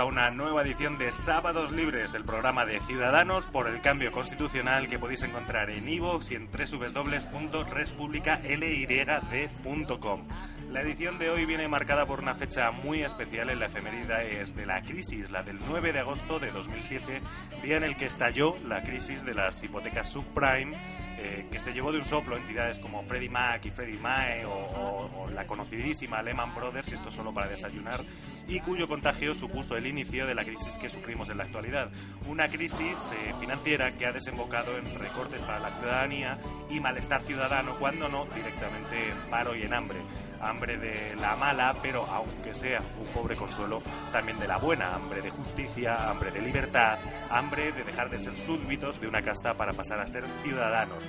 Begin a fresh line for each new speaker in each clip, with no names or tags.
a una nueva edición de Sábados Libres, el programa de Ciudadanos por el Cambio Constitucional que podéis encontrar en iVoox y en www.republicaLYD.com. La edición de hoy viene marcada por una fecha muy especial en la efeméride es de la crisis, la del 9 de agosto de 2007, día en el que estalló la crisis de las hipotecas subprime eh, que se llevó de un soplo entidades como Freddie Mac y Freddie Mae o, la conocidísima Lehman Brothers, esto solo para desayunar, y cuyo contagio supuso el inicio de la crisis que sufrimos en la actualidad. Una crisis eh, financiera que ha desembocado en recortes para la ciudadanía y malestar ciudadano, cuando no directamente en paro y en hambre hambre de la mala, pero aunque sea un pobre consuelo, también de la buena, hambre de justicia, hambre de libertad, hambre de dejar de ser súbditos de una casta para pasar a ser ciudadanos.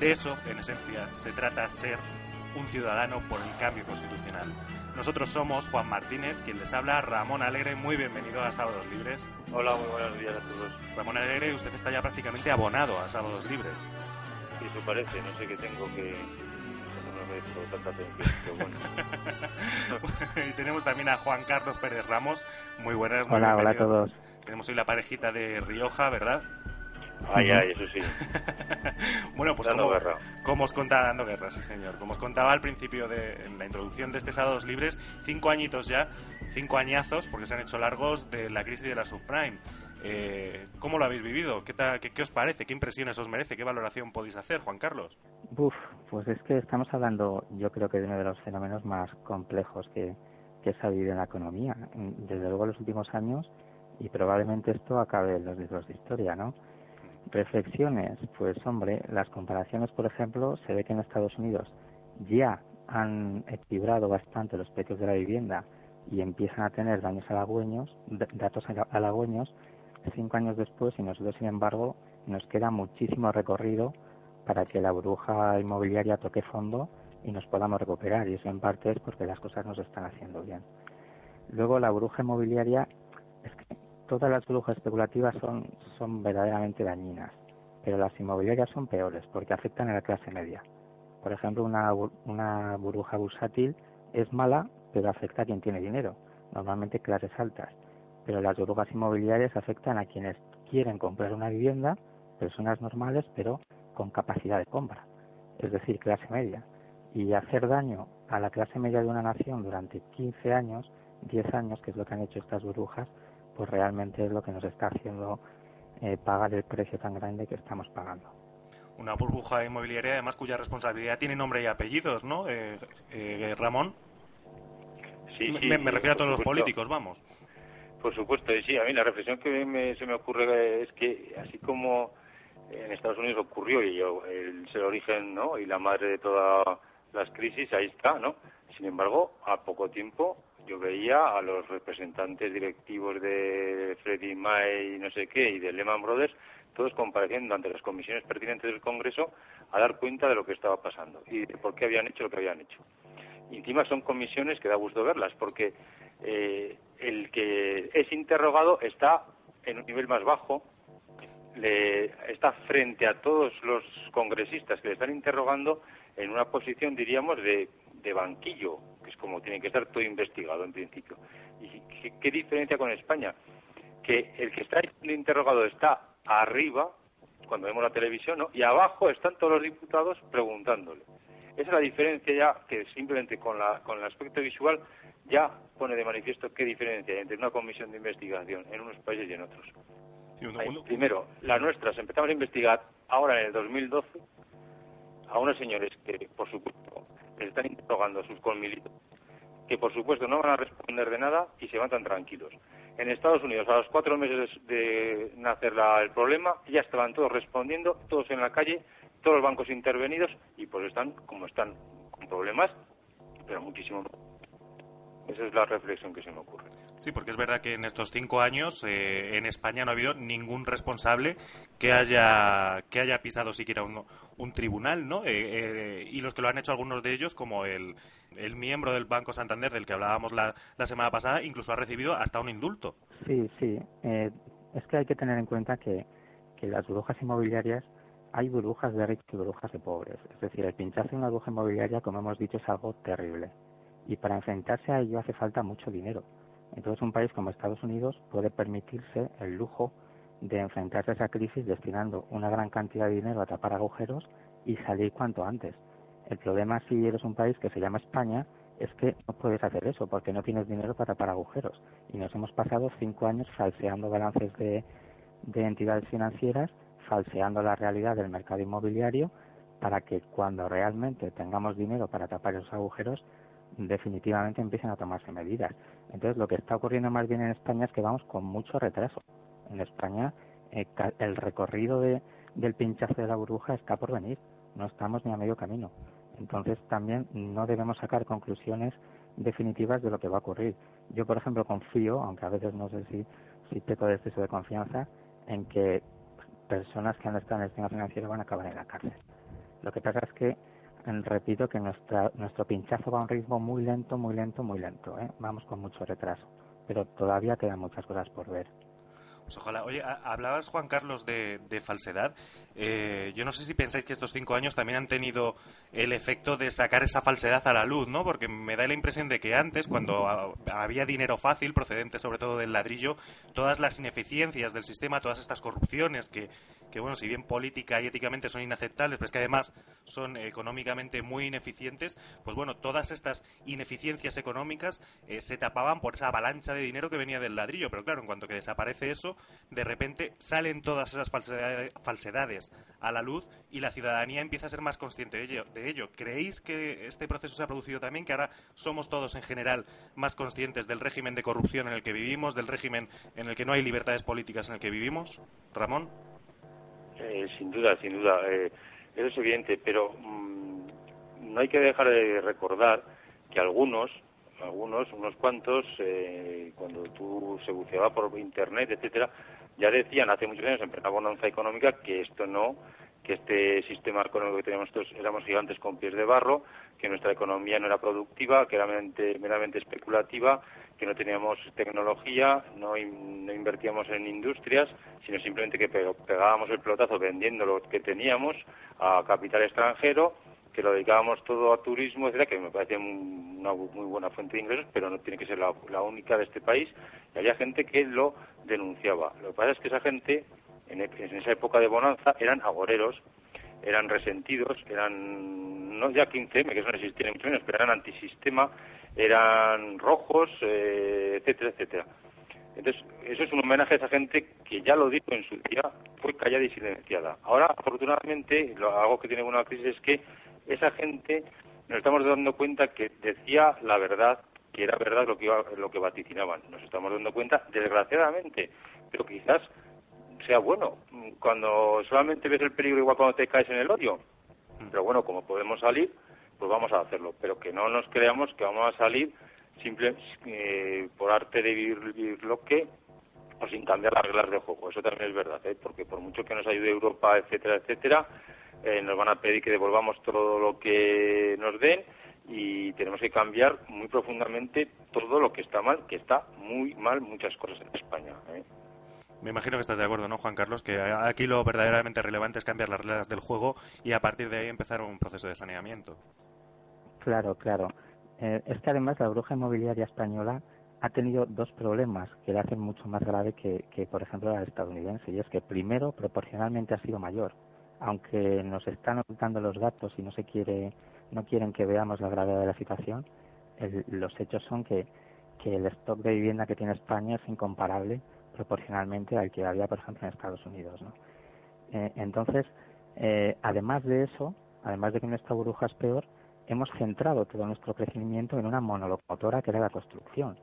De eso, en esencia, se trata ser un ciudadano por el cambio constitucional. Nosotros somos Juan Martínez, quien les habla, Ramón Alegre, muy bienvenido a Sábados Libres.
Hola, muy buenos días a todos.
Ramón Alegre, usted está ya prácticamente abonado a Sábados Libres.
Sí, eso parece, no sé qué tengo que,
y tenemos también a Juan Carlos Pérez Ramos. Muy buenas.
hola, hola a todos.
Tenemos hoy la parejita de Rioja, ¿verdad?
Ay, ay, eso sí.
bueno, pues como, como, os contaba, dando guerra, sí señor. Como os contaba al principio de la introducción de este Sábados Libres, cinco añitos ya, cinco añazos, porque se han hecho largos, de la crisis de la subprime. Eh, ¿Cómo lo habéis vivido? ¿Qué, qué, os parece? ¿Qué impresiones os merece? ¿Qué valoración podéis hacer, Juan Carlos?
Uf, pues es que estamos hablando, yo creo que de uno de los fenómenos más complejos que, que se ha vivido en la economía. Desde luego en los últimos años, y probablemente esto acabe en los libros de historia, ¿no? Reflexiones, pues hombre, las comparaciones, por ejemplo, se ve que en Estados Unidos ya han equilibrado bastante los precios de la vivienda y empiezan a tener daños halagüeños, datos halagüeños cinco años después y nosotros, sin embargo, nos queda muchísimo recorrido para que la burbuja inmobiliaria toque fondo y nos podamos recuperar. Y eso en parte es porque las cosas nos están haciendo bien. Luego, la burbuja inmobiliaria, todas las burbujas especulativas son, son verdaderamente dañinas, pero las inmobiliarias son peores porque afectan a la clase media. Por ejemplo, una, una burbuja bursátil es mala, pero afecta a quien tiene dinero, normalmente clases altas pero las burbujas inmobiliarias afectan a quienes quieren comprar una vivienda, personas normales, pero con capacidad de compra, es decir, clase media. Y hacer daño a la clase media de una nación durante 15 años, 10 años, que es lo que han hecho estas burbujas, pues realmente es lo que nos está haciendo eh, pagar el precio tan grande que estamos pagando.
Una burbuja inmobiliaria, además, cuya responsabilidad tiene nombre y apellidos, ¿no, eh, eh, Ramón?
Sí,
me, me refiero a todos los políticos, vamos.
Por supuesto, y sí, a mí la reflexión que se me ocurre es que así como en Estados Unidos ocurrió y yo, el, el origen ¿no? y la madre de todas las crisis, ahí está, ¿no? Sin embargo, a poco tiempo yo veía a los representantes directivos de Freddie Mae y no sé qué y de Lehman Brothers todos compareciendo ante las comisiones pertinentes del Congreso a dar cuenta de lo que estaba pasando y de por qué habían hecho lo que habían hecho. Y encima son comisiones que da gusto verlas porque eh, el que es interrogado está en un nivel más bajo, le, está frente a todos los congresistas que le están interrogando en una posición, diríamos, de, banquillo, que es como tiene que estar todo investigado en principio. ¿Y qué, diferencia con España? Que el que está interrogado está arriba, cuando vemos la televisión, ¿no? y abajo están todos los diputados preguntándole. Esa es la diferencia ya que simplemente con, la, con el aspecto visual ya pone de manifiesto qué diferencia hay entre una comisión de investigación en unos países y en otros. primero, las nuestras empezamos a investigar ahora en el 2012 a unos señores que, por supuesto, están interrogando a sus colmilitos, que por supuesto no van a responder de nada y se van tan tranquilos. En Estados Unidos, a los cuatro meses de nacer el problema, ya estaban todos respondiendo, todos en la calle, todos los bancos intervenidos y pues están como están, con problemas, pero muchísimo esa es la reflexión que se me ocurre.
Sí, porque es verdad que en estos cinco años eh, en España no ha habido ningún responsable que haya que haya pisado siquiera un, un tribunal, ¿no? Eh, eh, y los que lo han hecho algunos de ellos, como el, el miembro del Banco Santander del que hablábamos la, la semana pasada, incluso ha recibido hasta un indulto.
Sí, sí. es que hay que tener en cuenta que, que las burbujas inmobiliarias hay burbujas de ricos y burbujas de pobres. Es decir, el pincharse en una burbuja inmobiliaria, como hemos dicho, es algo terrible y para enfrentarse a ello hace falta mucho dinero, Entonces un país como Estados Unidos puede permitirse el lujo de enfrentarse a esa crisis destinando una gran cantidad de dinero a tapar agujeros y salir cuanto antes. El problema si eres un país que se llama España es que no puedes hacer eso porque no tienes dinero para tapar agujeros. Y nos hemos pasado cinco años falseando balances de, de entidades financieras, falseando la realidad del mercado inmobiliario para que cuando realmente tengamos dinero para tapar esos agujeros, definitivamente empiecen a tomarse medidas. Entonces, lo que está ocurriendo más bien en España es que vamos con mucho retraso. En España, eh, el recorrido de, del pinchazo de la burbuja está por venir. No estamos ni a medio camino. Entonces, también no debemos sacar conclusiones definitivas de lo que va a ocurrir. Yo, por ejemplo, confío, aunque a veces no sé si, si peco de exceso de confianza, en que personas que han estado en el sistema financiero van a acabar en la cárcel. Lo que pasa es que repito que nuestra, nuestro pinchazo va a un ritmo muy lento, muy lento, muy lento. ¿eh? Vamos con mucho retraso, pero todavía quedan muchas cosas por ver.
Pues ojalá. Oye, hablabas, Juan Carlos, de, falsedad. Eh, yo no sé si pensáis que estos cinco años también han tenido el efecto de sacar esa falsedad a la luz, ¿no? Porque me da la impresión de que antes, cuando había dinero fácil, procedente sobre todo del ladrillo, todas las ineficiencias del sistema, todas estas corrupciones que, bueno, si bien política y éticamente son inaceptables, pero es que además son económicamente muy ineficientes, pues bueno, todas estas ineficiencias económicas eh, se tapaban por esa avalancha de dinero que venía del ladrillo. Pero claro, en cuanto que desaparece eso, de repente salen todas esas falsedades a la luz y la ciudadanía empieza a ser más consciente de ello. ¿Creéis que este proceso se ha producido también, que ahora somos todos en general más conscientes del régimen de corrupción en el que vivimos, del régimen en el que no hay libertades políticas en el que vivimos? Ramón.
Eh, sin duda, sin duda. Eh, eso es evidente, pero mm, no hay que dejar de recordar que algunos, algunos, unos cuantos, eh, cuando tú se buceaba por internet, etcétera, ya decían hace muchos años en plena bonanza económica que esto no, que este sistema económico que teníamos nosotros éramos gigantes con pies de barro, que nuestra economía no era productiva, que era meramente, especulativa, que no teníamos tecnología, no, no, invertíamos en industrias, sino simplemente que pegábamos el pelotazo vendiendo lo que teníamos a capital extranjero que lo dedicábamos todo a turismo, etcétera, que me parece una muy buena fuente de ingresos, pero no tiene que ser la, única de este país. Y había gente que lo denunciaba. Lo que pasa es que esa gente, en, e, esa época de bonanza, eran agoreros, eran resentidos, eran no ya 15M, que eso no existía mucho menos, pero eran antisistema, eran rojos, eh, etcétera, etcétera. Entonces, eso es un homenaje a esa gente que ya lo dijo en su día, fue callada y silenciada. Ahora, afortunadamente, lo, algo que tiene una crisis es que esa gente nos estamos dando cuenta que decía la verdad, que era verdad lo que, lo que vaticinaban. Nos estamos dando cuenta, desgraciadamente, pero quizás sea bueno. Cuando solamente ves el peligro igual cuando te caes en el odio. Pero bueno, como podemos salir, pues vamos a hacerlo. Pero que no nos creamos que vamos a salir simple eh, por arte de vivir, lo que o sin cambiar las reglas de juego. Eso también es verdad, ¿eh? porque por mucho que nos ayude Europa, etcétera, etcétera, eh, nos van a pedir que devolvamos todo lo que nos den y tenemos que cambiar muy profundamente todo lo que está mal, que está muy mal muchas cosas en España. ¿eh?
Me imagino que estás de acuerdo, ¿no, Juan Carlos? Que aquí lo verdaderamente relevante es cambiar las reglas del juego y a partir de ahí empezar un proceso de saneamiento.
Claro, claro. Eh, es que además la bruja inmobiliaria española ha tenido dos problemas que la hacen mucho más grave que, que, por ejemplo, la estadounidense. Y es que, primero, proporcionalmente ha sido mayor aunque nos están ocultando los datos y no se quiere, no quieren que veamos la gravedad de la situación, los hechos son que, que el stock de vivienda que tiene España es incomparable proporcionalmente al que había, por ejemplo, en Estados Unidos. ¿no? Eh, entonces, eh, además de eso, además de que nuestra burbuja es peor, hemos centrado todo nuestro crecimiento en una monolocomotora que era la construcción.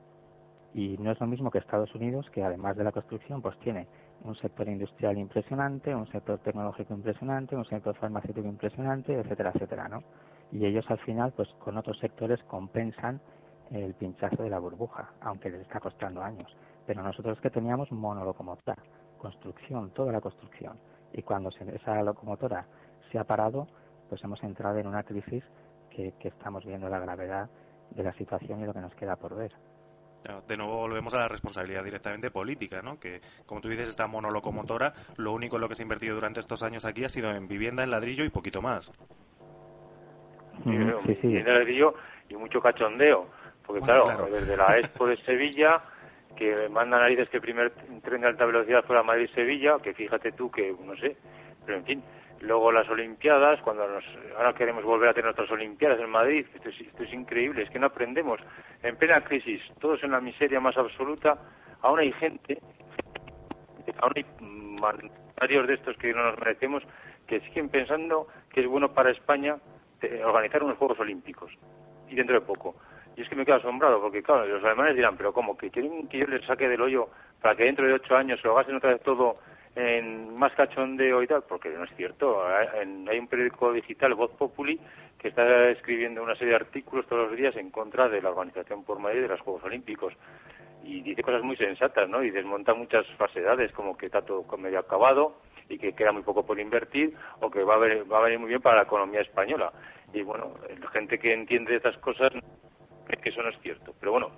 Y no es lo mismo que Estados Unidos, que además de la construcción, pues tiene un sector industrial impresionante, un sector tecnológico impresionante, un sector farmacéutico impresionante, etcétera, etcétera, ¿no? Y ellos al final, pues con otros sectores compensan el pinchazo de la burbuja, aunque les está costando años. Pero nosotros que teníamos monolocomotora, construcción, toda la construcción. Y cuando esa locomotora se ha parado, pues hemos entrado en una crisis que estamos viendo la gravedad de la situación y lo que nos queda por ver.
De nuevo volvemos a la responsabilidad directamente política, ¿no? Que, como tú dices, esta monolocomotora, lo único en lo que se ha invertido durante estos años aquí ha sido en vivienda, en ladrillo y poquito más.
Sí, sí. En ladrillo y mucho cachondeo. Porque claro, desde la Expo de Sevilla que manda narices que el primer tren de alta velocidad fuera Madrid-Sevilla, que fíjate tú que, no sé, pero en fin, luego las Olimpiadas, cuando nos, ahora queremos volver a tener nuestras Olimpiadas en Madrid, esto es, esto es increíble, es que no aprendemos. En plena crisis, todos en la miseria más absoluta, aún hay gente, aún hay mandatarios de estos que no nos merecemos, que siguen pensando que es bueno para España eh, organizar unos Juegos Olímpicos, y dentro de poco. Y es que me quedo asombrado, porque claro, los alemanes dirán, pero ¿cómo? ¿Que quieren que yo les saque del hoyo para que dentro de ocho años se lo gasten otra vez todo en más cachondeo y tal? Porque no es cierto. Hay un periódico digital, Voz Populi, que está escribiendo una serie de artículos todos los días en contra de la organización por Madrid de los Juegos Olímpicos. Y dice cosas muy sensatas, ¿no? Y desmonta muchas falsedades, como que está todo medio acabado y que queda muy poco por invertir o que va a, va a venir muy bien para la economía española. Y bueno, la gente que entiende estas cosas que eso no es cierto. Pero bueno,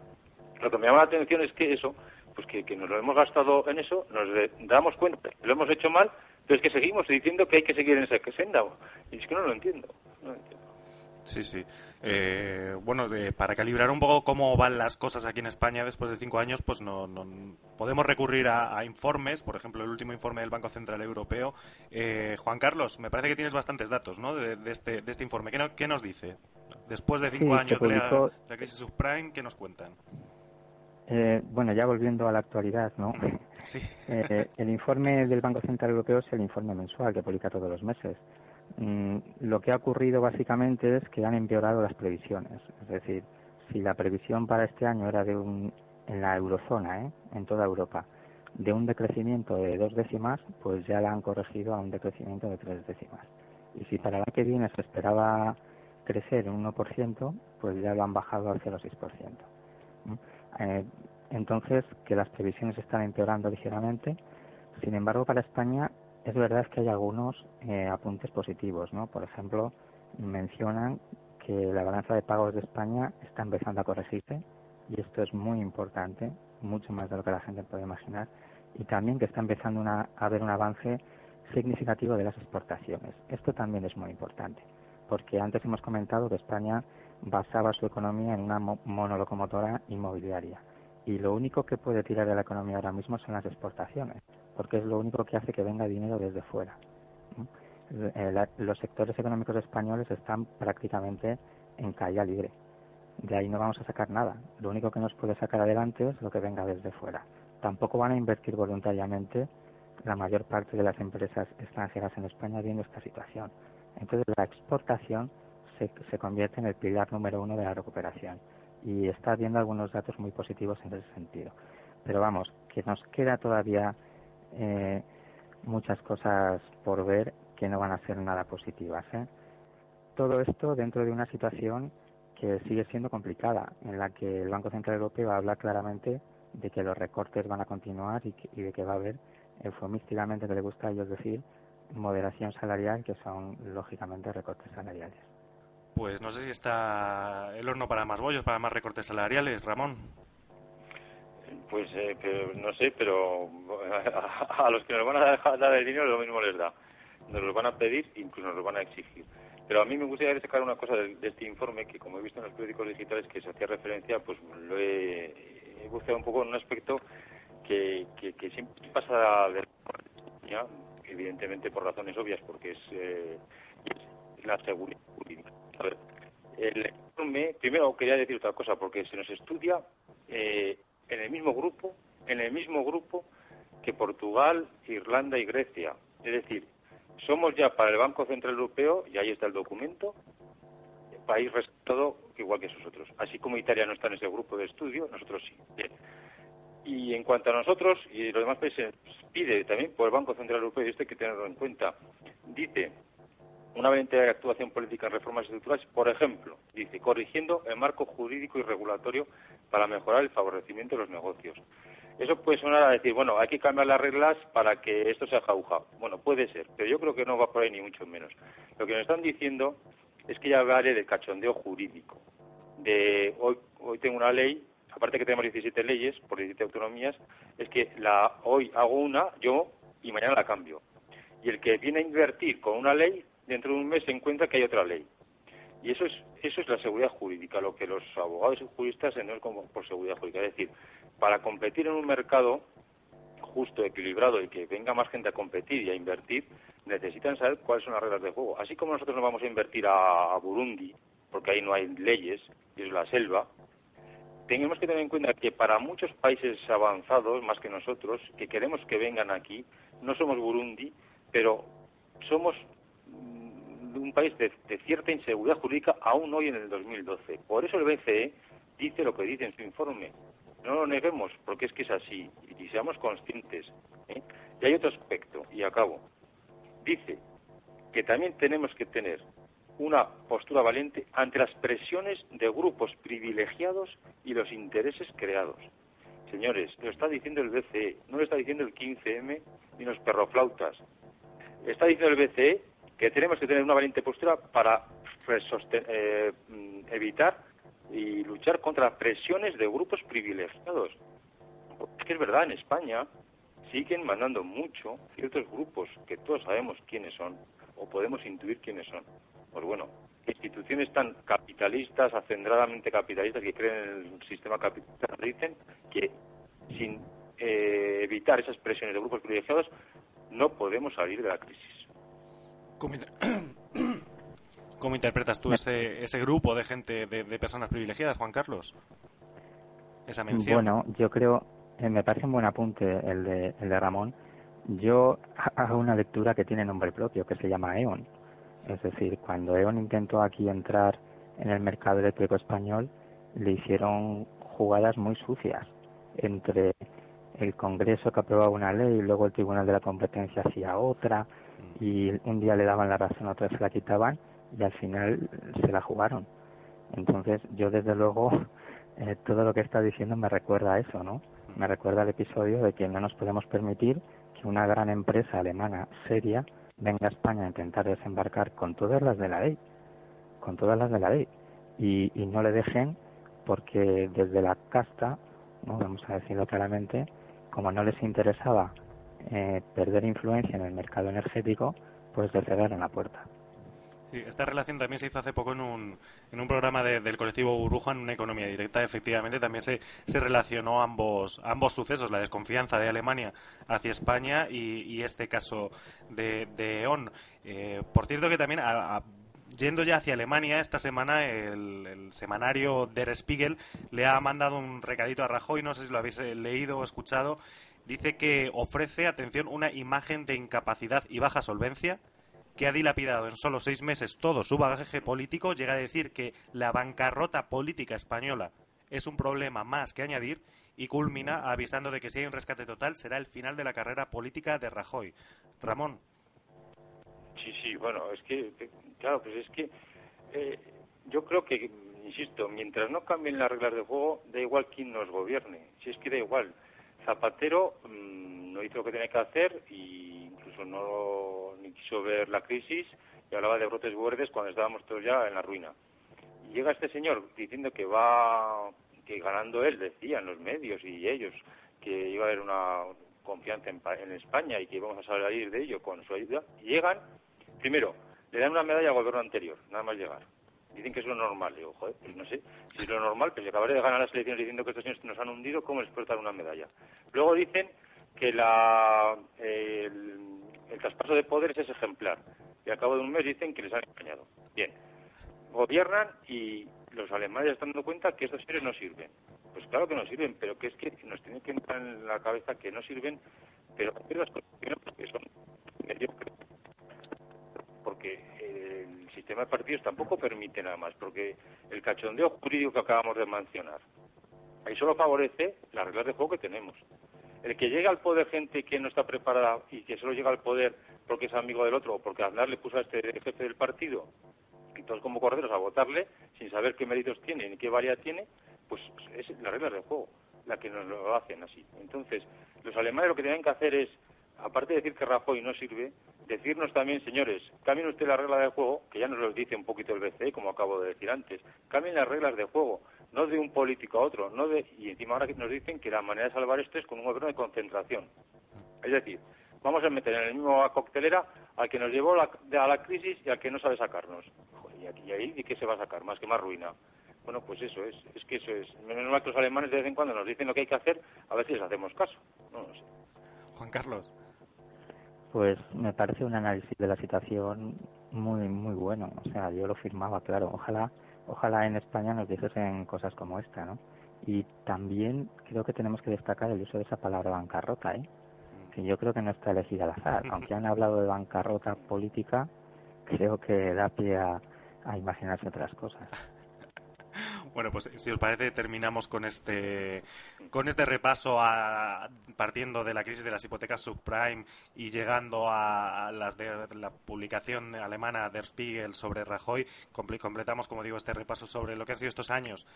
lo que me llama la atención es que eso, pues que, nos lo hemos gastado en eso, nos damos cuenta, lo hemos hecho mal, pero es que seguimos diciendo que hay que seguir en esa senda. Y es que no lo entiendo. No lo entiendo.
Sí, sí. Eh, bueno, para calibrar un poco cómo van las cosas aquí en España después de cinco años, pues no, podemos recurrir a, informes, por ejemplo, el último informe del Banco Central Europeo. Eh, Juan Carlos, me parece que tienes bastantes datos ¿no? de, este, de este informe. ¿Qué, nos dice? Después de cinco años de, la, crisis subprime, ¿qué nos cuentan?
Eh, bueno, ya volviendo a la actualidad, ¿no?
Sí.
el informe del Banco Central Europeo es el informe mensual que publica todos los meses. Mm, lo que ha ocurrido básicamente es que han empeorado las previsiones. Es decir, si la previsión para este año era de un, en la eurozona, ¿eh? en toda Europa, de un decrecimiento de dos décimas, pues ya la han corregido a un decrecimiento de tres décimas. Y si para el año que viene se esperaba crecer un 1%, pues ya lo han bajado al 0,6%. Eh, entonces, que las previsiones están empeorando ligeramente. Sin embargo, para España es verdad que hay algunos eh, apuntes positivos, ¿no? Por ejemplo, mencionan que la balanza de pagos de España está empezando a corregirse y esto es muy importante, mucho más de lo que la gente puede imaginar, y también que está empezando a haber un avance significativo de las exportaciones. Esto también es muy importante, porque antes hemos comentado que España basaba su economía en una monolocomotora inmobiliaria y lo único que puede tirar de la economía ahora mismo son las exportaciones porque es lo único que hace que venga dinero desde fuera. Eh, los sectores económicos españoles están prácticamente en caída libre. De ahí no vamos a sacar nada. Lo único que nos puede sacar adelante es lo que venga desde fuera. Tampoco van a invertir voluntariamente la mayor parte de las empresas extranjeras en España viendo esta situación. Entonces la exportación se, convierte en el pilar número uno de la recuperación y está habiendo algunos datos muy positivos en ese sentido. Pero vamos, que nos queda todavía eh, muchas cosas por ver que no van a ser nada positivas. ¿eh? Todo esto dentro de una situación que sigue siendo complicada, en la que el Banco Central Europeo habla claramente de que los recortes van a continuar y, de que va a haber, eufemísticamente que le gusta a ellos decir, moderación salarial, que son lógicamente recortes salariales.
Pues no sé si está el horno para más bollos, para más recortes salariales, Ramón.
Pues eh, no sé, pero a, los que nos van a dejar dar el dinero lo mismo les da. Nos lo van a pedir, incluso nos lo van a exigir. Pero a mí me gustaría destacar una cosa de, este informe que, como he visto en los periódicos digitales que se hacía referencia, pues lo he, he buscado un poco en un aspecto que, que, siempre pasa de evidentemente por razones obvias, porque es, eh, la seguridad jurídica. A ver, el informe, primero quería decir otra cosa, porque se nos estudia eh, en el mismo grupo, en el mismo grupo que Portugal, Irlanda y Grecia. Es decir, somos ya para el Banco Central Europeo, y ahí está el documento, país respetado igual que nosotros. Así como Italia no está en ese grupo de estudio, nosotros sí. Y en cuanto a nosotros y los demás países, pide también por el Banco Central Europeo, y esto hay que tenerlo en cuenta, dice una de actuación política en reformas estructurales, por ejemplo, dice, corrigiendo el marco jurídico y regulatorio para mejorar el favorecimiento de los negocios. Eso puede sonar a decir, bueno, hay que cambiar las reglas para que esto sea jauja. Bueno, puede ser, pero yo creo que no va por ahí ni mucho menos. Lo que nos están diciendo es que ya vale del cachondeo jurídico. De hoy, hoy tengo una ley, aparte que tenemos 17 leyes por 17 autonomías, es que la hoy hago una yo y mañana la cambio. Y el que viene a invertir con una ley dentro de un mes se encuentra que hay otra ley. Y eso es, eso es la seguridad jurídica, lo que los abogados y juristas se como por seguridad jurídica. Es decir, para competir en un mercado justo, equilibrado y que venga más gente a competir y a invertir, necesitan saber cuáles son las reglas de juego. Así como nosotros no vamos a invertir a, Burundi, porque ahí no hay leyes, y es la selva, tenemos que tener en cuenta que para muchos países avanzados, más que nosotros, que queremos que vengan aquí, no somos Burundi, pero somos mm, un país de, cierta inseguridad jurídica aún hoy en el 2012. Por eso el BCE dice lo que dice en su informe. No lo neguemos, porque es que es así, y seamos conscientes. ¿eh? Y hay otro aspecto, y acabo. Dice que también tenemos que tener una postura valiente ante las presiones de grupos privilegiados y los intereses creados. Señores, lo está diciendo el BCE, no lo está diciendo el 15M ni los perroflautas. Está diciendo el BCE que tenemos que tener una valiente postura para eh, mm, evitar y luchar contra presiones de grupos privilegiados. Es que es verdad, en España siguen mandando mucho ciertos grupos que todos sabemos quiénes son o podemos intuir quiénes son. Pues bueno, instituciones tan capitalistas, acendradamente capitalistas, que creen en el sistema capitalista, dicen que sin eh, evitar esas presiones de grupos privilegiados no podemos salir de la crisis.
¿Cómo interpretas tú ese, ese grupo de gente, de, personas privilegiadas, Juan Carlos? Esa mención.
Bueno, yo creo, eh, me parece un buen apunte el de, el de Ramón. Yo hago una lectura que tiene nombre propio, que se llama E.ON. Es decir, cuando E.ON intentó aquí entrar en el mercado eléctrico español, le hicieron jugadas muy sucias entre el Congreso que aprobaba una ley y luego el Tribunal de la Competencia hacía otra y un día le daban la razón, otra se la quitaban y al final se la jugaron. Entonces, yo desde luego, eh, todo lo que está diciendo me recuerda a eso, ¿no? Me recuerda al episodio de que no nos podemos permitir que una gran empresa alemana seria venga a España a intentar desembarcar con todas las de la ley, con todas las de la ley, y, no le dejen porque desde la casta, ¿no? vamos a decirlo claramente, como no les interesaba eh, perder influencia en el mercado energético, pues le cerraron la puerta
esta relación también se hizo hace poco en un, en un programa del colectivo Burbuja en una economía directa. Efectivamente, también se, se relacionó ambos, ambos sucesos, la desconfianza de Alemania hacia España y, este caso de, de E.ON. Eh, por cierto que también, yendo ya hacia Alemania, esta semana el, semanario Der Spiegel le ha mandado un recadito a Rajoy, no sé si lo habéis eh, leído o escuchado. Dice que ofrece, atención, una imagen de incapacidad y baja solvencia que ha dilapidado en solo seis meses todo su bagaje político, llega a decir que la bancarrota política española es un problema más que añadir y culmina avisando de que si hay un rescate total será el final de la carrera política de Rajoy. Ramón.
Sí, sí, bueno, es que, claro, pues es que eh, yo creo que, insisto, mientras no cambien las reglas de juego, da igual quién nos gobierne. Si es que da igual. Zapatero mm, no hizo lo que tenía que hacer y no quiso ver la crisis y hablaba de brotes verdes cuando estábamos todos ya en la ruina. Y llega este señor diciendo que va, que ganando él, decían los medios y ellos, que iba a haber una confianza en, España y que íbamos a salir de ello con su ayuda. llegan, primero, le dan una medalla al gobierno anterior, nada más llegar. Dicen que es lo normal. Digo, joder, pues no sé si es lo normal, si acabaré de ganar las elecciones diciendo que estos señores nos han hundido, ¿cómo les puede dar una medalla? Luego dicen que la, el, el traspaso de poderes es ejemplar. Y al cabo de un mes dicen que les han engañado. Bien, gobiernan y los alemanes están dando cuenta que estos seres no sirven. Pues claro que no sirven, pero que es que nos tiene que entrar en la cabeza que no sirven, pero las condiciones porque son mediocres. Porque el sistema de partidos tampoco permite nada más, porque el cachondeo jurídico que acabamos de mencionar, ahí solo favorece las reglas de juego que tenemos. El que llega al poder gente que no está preparada y que solo llega al poder porque es amigo del otro o porque Aznar le puso a este jefe del partido todos como corderos a votarle sin saber qué méritos tiene ni qué variedad tiene, pues es la regla del juego la que nos lo hacen así. Entonces, los alemanes lo que tienen que hacer es, aparte de decir que Rajoy no sirve, decirnos también, señores, cambien usted la regla del juego, que ya nos lo dice un poquito el BCE, como acabo de decir antes, cambien las reglas de juego no de un político a otro, no de, y encima ahora nos dicen que la manera de salvar esto es con un gobierno de concentración. Es decir, vamos a meter en el mismo coctelera al que nos llevó a la crisis y al que no sabe sacarnos. y aquí ahí y qué se va a sacar más que más ruina. Bueno pues eso es es que eso es. Menos mal que los alemanes de vez en cuando nos dicen lo que hay que hacer a ver si les hacemos caso. No lo sé.
Juan Carlos.
Pues me parece un análisis de la situación muy muy bueno. O sea yo lo firmaba claro. Ojalá ojalá en España nos dijesen cosas como esta no y también creo que tenemos que destacar el uso de esa palabra bancarrota ¿eh? que yo creo que no está elegida al azar. Aunque han hablado de bancarrota política creo que da pie a, a imaginarse otras cosas
bueno, pues si os parece terminamos con este con este repaso a, partiendo de la crisis de las hipotecas subprime y llegando a, las de la publicación alemana Der Spiegel sobre Rajoy, completamos como digo este repaso sobre lo que han sido estos años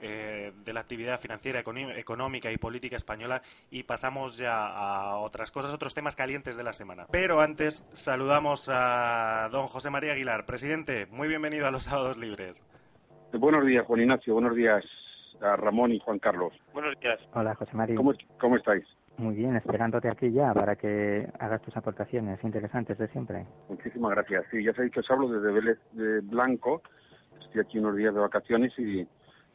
eh, de la actividad financiera, económica y política española y pasamos ya a otras cosas, otros temas calientes de la semana. Pero antes saludamos a don José María Aguilar, presidente, muy bienvenido a los sábados libres.
Buenos días, Juan Ignacio. Buenos días a Ramón y Juan Carlos.
Buenos días.
Hola, José María.
¿Cómo, cómo estáis?
Muy bien, esperándote aquí ya para que hagas tus aportaciones interesantes de siempre.
Muchísimas gracias. Sí, ya sabéis que os hablo desde Vélez de Blanco. Estoy aquí unos días de vacaciones y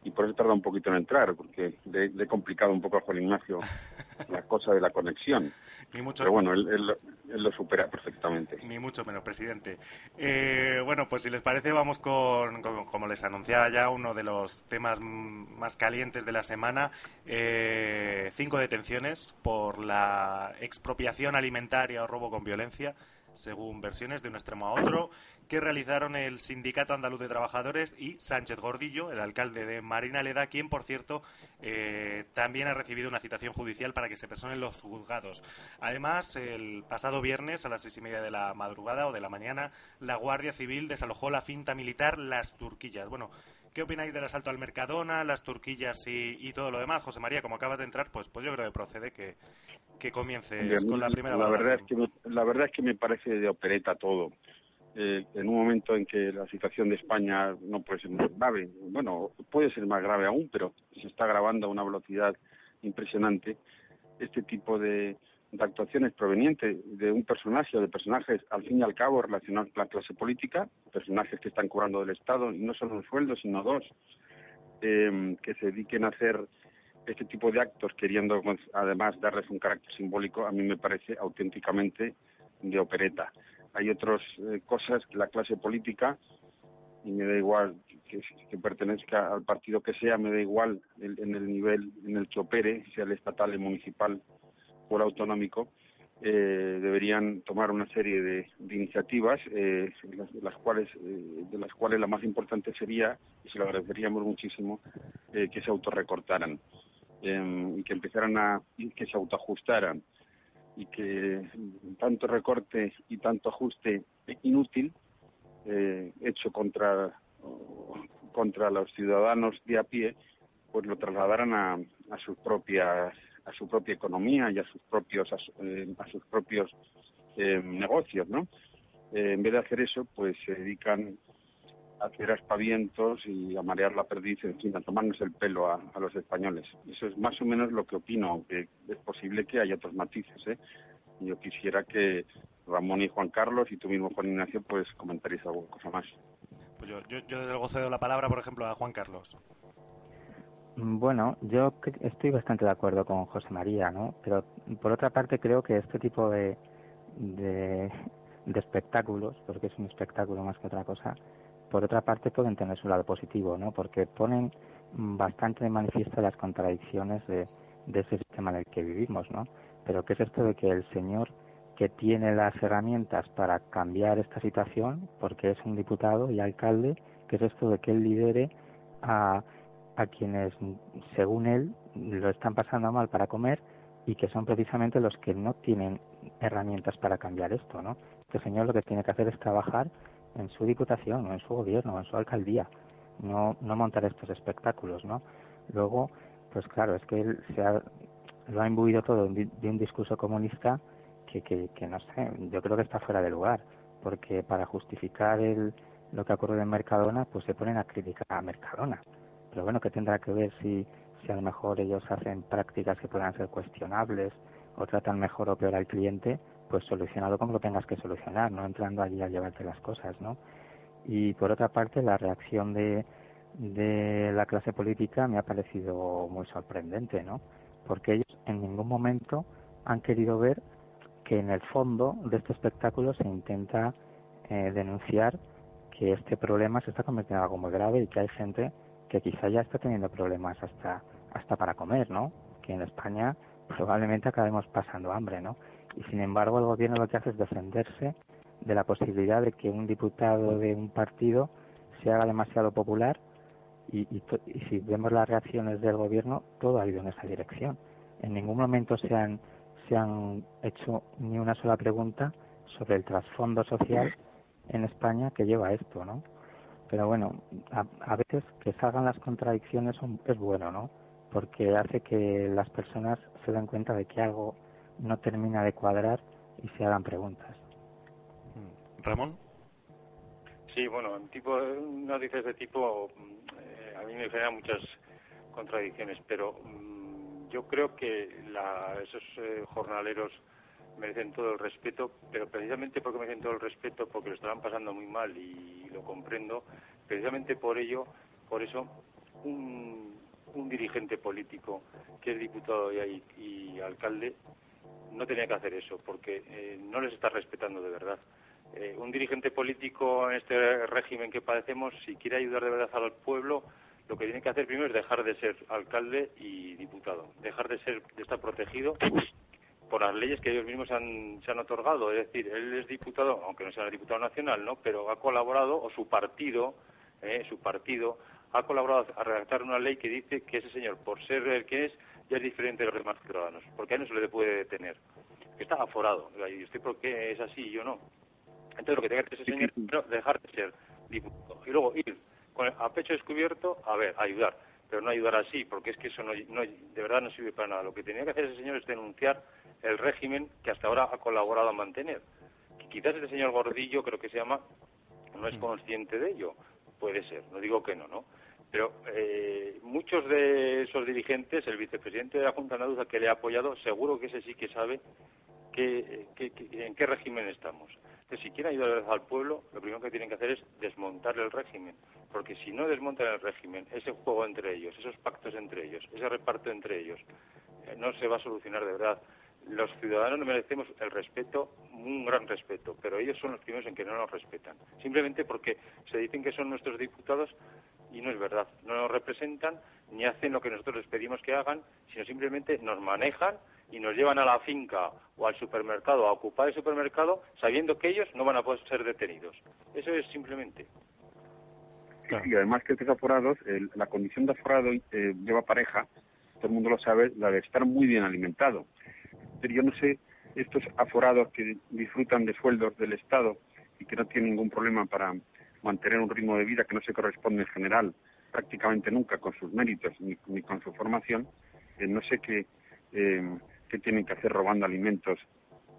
y por eso tarda un poquito en entrar, porque le, he complicado un poco a Juan Ignacio la cosa de la conexión. Pero bueno, él, lo supera perfectamente.
Ni mucho menos, presidente. Eh, bueno, pues si les parece, vamos con, como les anunciaba ya, uno de los temas más calientes de la semana. Eh, cinco detenciones por la expropiación alimentaria o robo con violencia según versiones de un extremo a otro, que realizaron el Sindicato Andaluz de Trabajadores y Sánchez Gordillo, el alcalde de Marina Leda, quien, por cierto, eh, también ha recibido una citación judicial para que se personen los juzgados. Además, el pasado viernes, a las seis y media de la madrugada o de la mañana, la Guardia Civil desalojó la finta militar Las Turquillas. Bueno, ¿Qué opináis del asalto al Mercadona, las turquillas y, todo lo demás? José María, como acabas de entrar, pues, pues yo creo que procede que, que comiences con la primera
la verdad es que me, La verdad es que me parece de opereta todo. Eh, en un momento en que la situación de España no puede ser más grave, bueno, puede ser más grave aún, pero se está grabando a una velocidad impresionante, este tipo de, de actuaciones provenientes de un personaje o de personajes al fin y al cabo relacionados con la clase política, personajes que están cobrando del Estado, y no solo un sueldo, sino dos, eh, que se dediquen a hacer este tipo de actos queriendo además darles un carácter simbólico, a mí me parece auténticamente de opereta. Hay otras eh, cosas que la clase política, y me da igual que, pertenezca al partido que sea, me da igual en el nivel en el que opere, sea el estatal, el municipal, autonómico eh, deberían tomar una serie de, iniciativas eh, de las cuales eh, de las cuales la más importante sería y se lo agradeceríamos muchísimo que se autorrecortaran em, y que empezaran a que se autoajustaran y que tanto recorte y tanto ajuste inútil hecho contra contra los ciudadanos de a pie pues lo trasladaran a sus propias a su propia economía y a sus propios a, eh, sus propios eh, negocios, ¿no? Eh, en vez de hacer eso, pues se dedican a hacer aspavientos y a marear la perdiz, en fin, a tomarnos el pelo a, los españoles. Eso es más o menos lo que opino, aunque es posible que haya otros matices, ¿eh? Yo quisiera que Ramón y Juan Carlos y tú mismo, Juan Ignacio, pues comentaréis alguna cosa más.
Pues yo, yo, yo desde luego cedo la palabra, por ejemplo, a Juan Carlos.
Bueno, yo estoy bastante de acuerdo con José María, ¿no? Pero por otra parte creo que este tipo de, de, espectáculos, porque es un espectáculo más que otra cosa, por otra parte pueden tener su lado positivo, ¿no? Porque ponen bastante de manifiesto las contradicciones de, de ese sistema en el que vivimos, ¿no? Pero ¿qué es esto de que el señor que tiene las herramientas para cambiar esta situación, porque es un diputado y alcalde, ¿qué es esto de que él lidere a a quienes, según él, lo están pasando mal para comer y que son precisamente los que no tienen herramientas para cambiar esto, ¿no? Este señor lo que tiene que hacer es trabajar en su diputación o en su gobierno o en su alcaldía, no, no montar estos espectáculos, ¿no? Luego, pues claro, es que él se ha, lo ha imbuido todo de un discurso comunista que, que, que no sé, yo creo que está fuera de lugar, porque para justificar el, lo que ha ocurrido en Mercadona, pues se ponen a criticar a Mercadona pero bueno, que tendrá que ver si, si a lo mejor ellos hacen prácticas que puedan ser cuestionables o tratan mejor o peor al cliente, pues solucionado como lo tengas que solucionar, no entrando allí a llevarte las cosas, ¿no? Y por otra parte, la reacción de, de la clase política me ha parecido muy sorprendente, ¿no? Porque ellos en ningún momento han querido ver que en el fondo de este espectáculo se intenta eh, denunciar que este problema se está convirtiendo en algo muy grave y que hay gente que quizá ya está teniendo problemas hasta hasta para comer, ¿no? Que en España probablemente acabemos pasando hambre, ¿no? Y sin embargo el gobierno lo que hace es defenderse de la posibilidad de que un diputado de un partido se haga demasiado popular y, si vemos las reacciones del gobierno, todo ha ido en esa dirección. En ningún momento se han, se han hecho ni una sola pregunta sobre el trasfondo social en España que lleva esto, ¿no? Pero bueno, a, veces que salgan las contradicciones es bueno, ¿no? Porque hace que las personas se den cuenta de que algo no termina de cuadrar y se hagan preguntas.
Ramón.
Sí, bueno, tipo, noticias de tipo eh, a mí me genera muchas contradicciones, pero mm, yo creo que esos eh, jornaleros merecen todo el respeto, pero precisamente porque merecen todo el respeto, porque lo estarán pasando muy mal y lo comprendo, precisamente por ello, por eso, un, dirigente político que es diputado y, alcalde no tenía que hacer eso, porque eh, no les está respetando de verdad. Eh, un dirigente político en este régimen que padecemos, si quiere ayudar de verdad al pueblo, lo que tiene que hacer primero es dejar de ser alcalde y diputado, dejar de ser de estar protegido por las leyes que ellos mismos han, se han otorgado. Es decir, él es diputado, aunque no sea diputado nacional, ¿no? Pero ha colaborado, o su partido, eh, su partido, ha colaborado a redactar una ley que dice que ese señor, por ser el que es, ya es diferente de los demás ciudadanos, porque a él no se le puede detener. Está aforado. Y usted, ¿por qué es así y yo no? Entonces lo que tiene que hacer ese señor es dejar de ser diputado y luego ir con a pecho descubierto a ver, ayudar, pero no ayudar así, porque es que eso no, de verdad no sirve para nada. Lo que tenía que hacer ese señor es denunciar el régimen que hasta ahora ha colaborado a mantener. Que quizás ese señor Gordillo, creo que se llama, no es mm. consciente de ello. Puede ser, no digo que no, ¿no? Pero eh, muchos de esos dirigentes, el vicepresidente de la Junta de Andaluza que le ha apoyado, seguro que ese sí que sabe que, en qué régimen estamos si quieren ayudar al pueblo, lo primero que tienen que hacer es desmontar el régimen, porque si no desmontan el régimen, ese juego entre ellos, esos pactos entre ellos, ese reparto entre ellos, eh, no se va a solucionar de verdad. Los ciudadanos merecemos el respeto, un gran respeto, pero ellos son los primeros en que no nos respetan. Simplemente porque se dicen que son nuestros diputados y no es verdad. No nos representan ni hacen lo que nosotros les pedimos que hagan, sino simplemente nos manejan y nos llevan a la finca o al supermercado a ocupar el supermercado sabiendo que ellos no van a poder ser detenidos. Eso es simplemente.
y además que estos aforados, la condición de aforado eh, lleva pareja, todo el mundo lo sabe, la de estar muy bien alimentado. Pero yo no sé, estos aforados que disfrutan de sueldos del Estado y que no tienen ningún problema para mantener un ritmo de vida que no se corresponde en general prácticamente nunca con sus méritos ni, con su formación, eh, no sé qué, eh, que tienen que hacer robando alimentos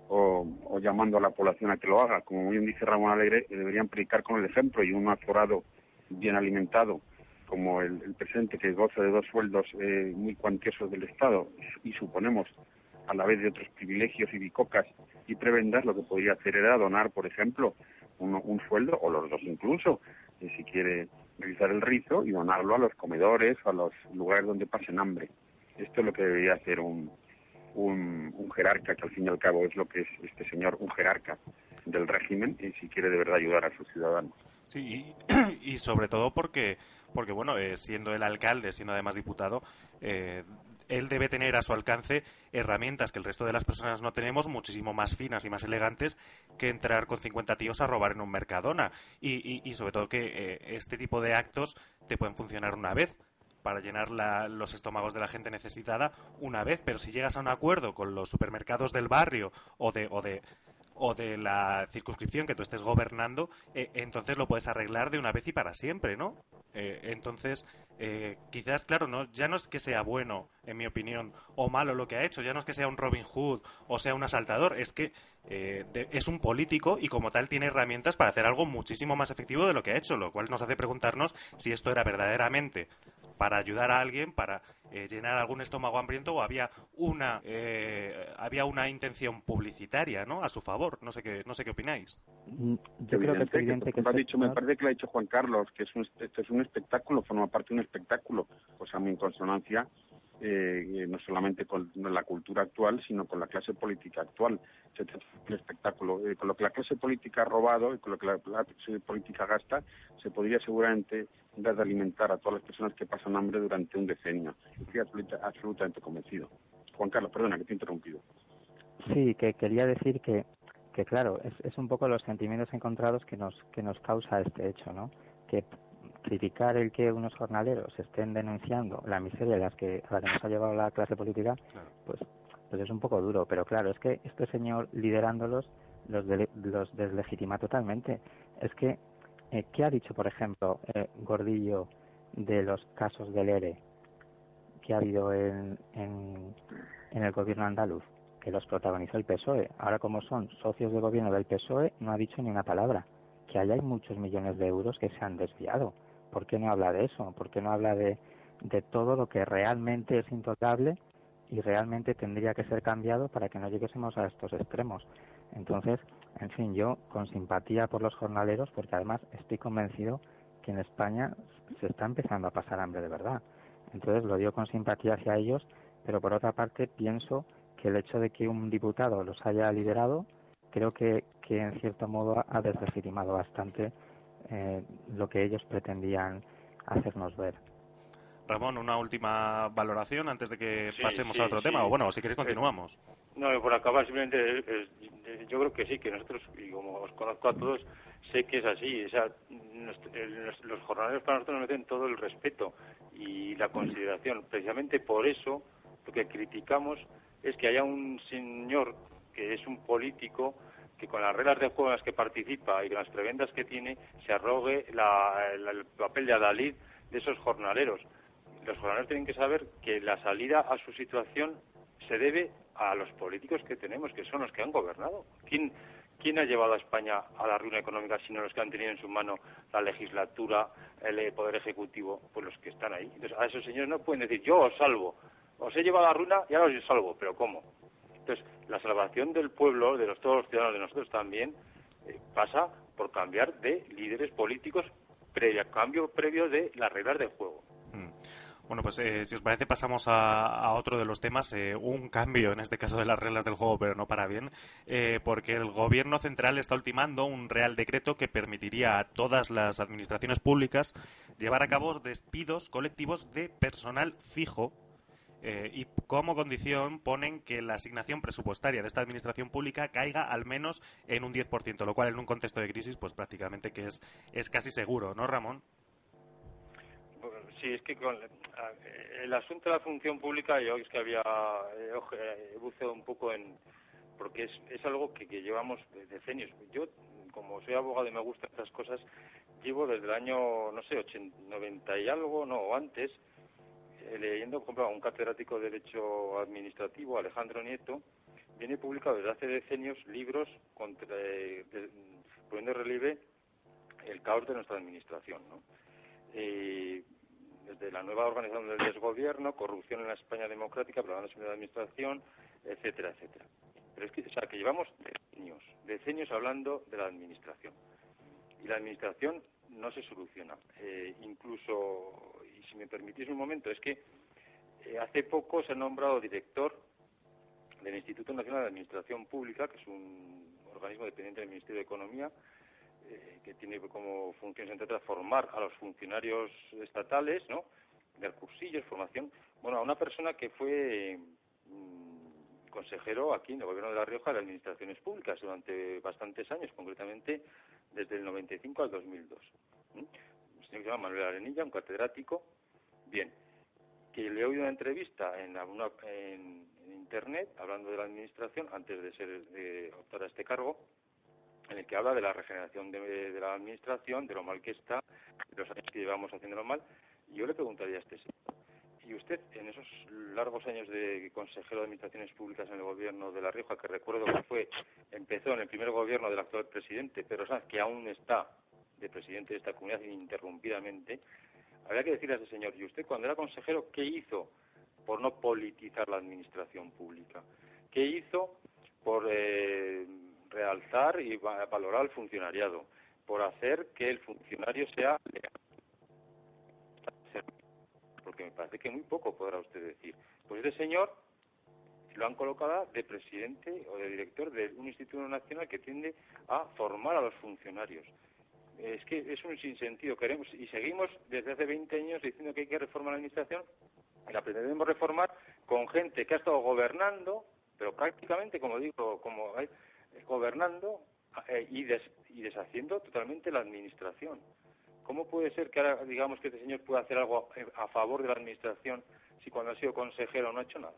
o, llamando a la población a que lo haga. Como bien dice Ramón Alegre, eh, deberían predicar con el ejemplo y un aforado bien alimentado como el, presente que goza de dos sueldos eh, muy cuantiosos del Estado y, suponemos a la vez de otros privilegios y bicocas y prebendas, lo que podría hacer era donar, por ejemplo, un, sueldo, o los dos incluso, eh, si quiere realizar el rizo, y donarlo a los comedores o a los lugares donde pasen hambre. Esto es lo que debería hacer un, un, jerarca, que al fin y al cabo es lo que es este señor, un jerarca del régimen, y si quiere de verdad ayudar a sus ciudadanos.
Sí, y, sobre todo porque, porque bueno, eh, siendo el alcalde, siendo además diputado, eh, él debe tener a su alcance herramientas que el resto de las personas no tenemos, muchísimo más finas y más elegantes que entrar con 50 tíos a robar en un mercadona. Y, sobre todo que eh, este tipo de actos te pueden funcionar una vez, para llenar los estómagos de la gente necesitada una vez, pero si llegas a un acuerdo con los supermercados del barrio o de, o de, o de la circunscripción que tú estés gobernando, eh, entonces lo puedes arreglar de una vez y para siempre, ¿no? Eh, entonces, eh, quizás, claro, no, ya no es que sea bueno, en mi opinión, o malo lo que ha hecho, ya no es que sea un Robin Hood o sea un asaltador, es que es un político y como tal tiene herramientas para hacer algo muchísimo más efectivo de lo que ha hecho, lo cual nos hace preguntarnos si esto era verdaderamente para ayudar a alguien, para eh, llenar algún estómago hambriento o había una eh, había una intención publicitaria, ¿no? A su favor. No sé qué no sé qué opináis.
Mm, yo creo que es evidente que,
ha dicho, me parece que lo ha dicho Juan Carlos, que es un, esto es un espectáculo, forma parte de un espectáculo, pues a mí en consonancia eh, no solamente con la cultura actual, sino con la clase política actual. Se un espectáculo. Eh, con lo que la clase política ha robado y con lo que la clase política gasta, se podría seguramente de alimentar a todas las personas que pasan hambre durante un decenio. Estoy absolutamente convencido. Juan Carlos, perdona que te he interrumpido.
Sí, que quería decir que, que claro, es, es un poco los sentimientos encontrados que nos, que nos causa este hecho, ¿no? Que criticar el que unos jornaleros estén denunciando la miseria a, las que, a la que nos ha llevado la clase política, pues, pues es un poco duro. Pero claro, es que este señor liderándolos los, los deslegitima totalmente. Es que, eh, ¿qué ha dicho, por ejemplo, eh, Gordillo de los casos del ERE que ha habido en, el gobierno andaluz? Que los protagonizó el PSOE. Ahora, como son socios de gobierno del PSOE, no ha dicho ni una palabra. Que ahí hay muchos millones de euros que se han desviado ¿por qué no habla de eso? ¿Por qué no habla de, de todo lo que realmente es intocable y realmente tendría que ser cambiado para que no lleguésemos a estos extremos? Entonces, en fin, yo con simpatía por los jornaleros, porque además estoy convencido que en España se está empezando a pasar hambre de verdad. Entonces lo digo con simpatía hacia ellos, pero por otra parte pienso que el hecho de que un diputado los haya liderado, creo que, que en cierto modo ha deslegitimado bastante eh, lo que ellos pretendían hacernos ver.
Ramón, una última valoración antes de que pasemos a otro tema. O bueno, si quieres continuamos.
No, por acabar simplemente, yo creo que sí, que nosotros, y como os conozco a todos, sé que es así. O sea, los jornaleros para nosotros nos meten todo el respeto y la consideración. Precisamente por eso, lo que criticamos es que haya un señor que es un político que con las reglas de juego en las que participa y con las prebendas que tiene se arrogue el papel de adalid de esos jornaleros. Los jornaleros tienen que saber que la salida a su situación se debe a los políticos que tenemos, que son los que han gobernado. ¿Quién, ¿Quién ha llevado a España a la ruina económica sino los que han tenido en su mano la legislatura, el poder ejecutivo? Pues los que están ahí. Entonces, a esos señores no pueden decir, yo os salvo. Os he llevado a la ruina y ahora os salvo. ¿Pero cómo? Entonces, la salvación del pueblo, de los, todos los ciudadanos, de nosotros también, eh, pasa por cambiar de líderes políticos, previo, cambio previo de las reglas del juego.
Mm. Bueno, pues eh, si os parece pasamos a, otro de los temas, eh, un cambio en este caso de las reglas del juego, pero no para bien, porque el Gobierno central está ultimando un real decreto que permitiría a todas las administraciones públicas llevar a cabo despidos colectivos de personal fijo eh, y como condición ponen que la asignación presupuestaria de esta administración pública caiga al menos en un 10%, lo cual en un contexto de crisis pues prácticamente que es, es casi seguro, ¿no, Ramón?
Sí, es que con el asunto de la función pública yo es que había he buceado un poco en porque es, es algo que, que llevamos decenios. Yo, como soy abogado y me gustan estas cosas, llevo desde el año, no sé, 80, 90 y algo, no, o antes, eh, leyendo un catedrático de Derecho Administrativo, Alejandro Nieto, viene publicado desde hace decenios libros contra, eh, poniendo en relieve el caos de nuestra administración. ¿no? Eh, desde la nueva organización del desgobierno, corrupción en la España democrática, problemas de administración, etcétera, etcétera. Pero es que, o sea, que llevamos decenios, decenios hablando de la administración. Y la administración no se soluciona. Eh, incluso, y si me permitís un momento, es que eh, hace poco se ha nombrado director del Instituto Nacional de Administración Pública, que es un organismo dependiente del Ministerio de Economía, eh, que tiene como función, entre otras, formar a los funcionarios estatales, ¿no? De cursillos, formación. Bueno, a una persona que fue mm, consejero aquí en el Gobierno de La Rioja de Administraciones Públicas durante bastantes años, concretamente desde el 95 al 2002. Un señor que se llama Manuel Arenilla, un catedrático. Bien, que le he oído una entrevista en, en, Internet hablando de la administración antes de ser de optar a este cargo, en el que habla de la regeneración de, la administración, de lo mal que está, de los años que llevamos haciéndolo mal. Yo le preguntaría a este señor, ¿y usted en esos largos años de consejero de Administraciones Públicas en el gobierno de La Rioja, que recuerdo que fue, empezó en el primer gobierno del actual presidente Pedro Sánchez, que aún está de presidente de esta comunidad ininterrumpidamente, habría que decirle a ese señor, ¿y usted cuando era consejero qué hizo por no politizar la administración pública? ¿Qué hizo por eh, realzar y valorar al funcionariado? Por hacer que el funcionario sea legal. Porque me parece que muy poco podrá usted decir. Pues ese señor lo han colocado de presidente o de director de un instituto nacional que tiende a formar a los funcionarios. Es que es un sinsentido. Queremos y seguimos desde hace 20 años diciendo que hay que reformar la administración y la pretendemos reformar con gente que ha estado gobernando, pero prácticamente, como digo, como gobernando eh, y, y deshaciendo totalmente la administración. ¿Cómo puede ser que ahora digamos que este señor pueda hacer algo a favor de la administración si cuando ha sido consejero no ha hecho nada?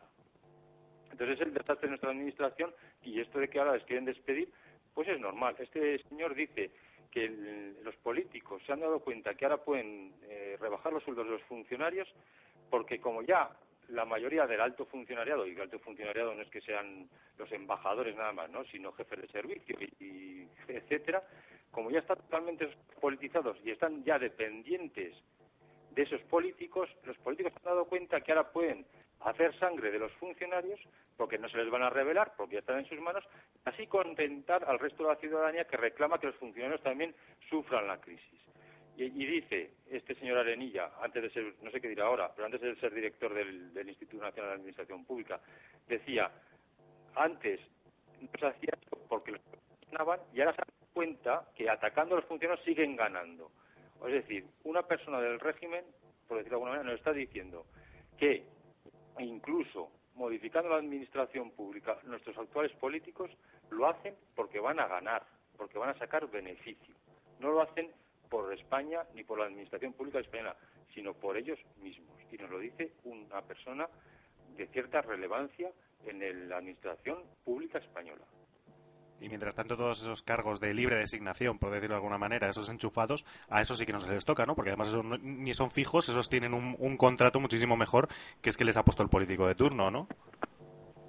Entonces es el desastre de nuestra administración y esto de que ahora les quieren despedir, pues es normal. Este señor dice que los políticos se han dado cuenta que ahora pueden eh, rebajar los sueldos de los funcionarios porque como ya la mayoría del alto funcionariado, y el alto funcionariado no es que sean los embajadores nada más, ¿no? sino jefes de servicio y, etcétera, como ya están totalmente politizados y están ya dependientes de esos políticos, los políticos se han dado cuenta que ahora pueden hacer sangre de los funcionarios porque no se les van a revelar, porque ya están en sus manos, así contentar al resto de la ciudadanía que reclama que los funcionarios también sufran la crisis. Y, dice este señor Arenilla, antes de ser, no sé qué dirá ahora, pero antes de ser director del, Instituto Nacional de Administración Pública, decía, antes no se hacía porque los ganaban y ahora se dan cuenta que atacando a los funcionarios siguen ganando. Es decir, una persona del régimen, por decirlo de alguna manera, nos está diciendo que incluso modificando la administración pública, nuestros actuales políticos lo hacen porque van a ganar, porque van a sacar beneficio. No lo hacen por España ni por la administración pública española, sino por ellos mismos. Y nos lo dice una persona de cierta relevancia en la administración pública española.
Y mientras tanto, todos esos cargos de libre designación, por decirlo de alguna manera, esos enchufados, a esos sí que no se les toca, ¿no? Porque además esos ni son fijos, esos tienen un, contrato muchísimo mejor que es que les ha puesto el político de turno, ¿no?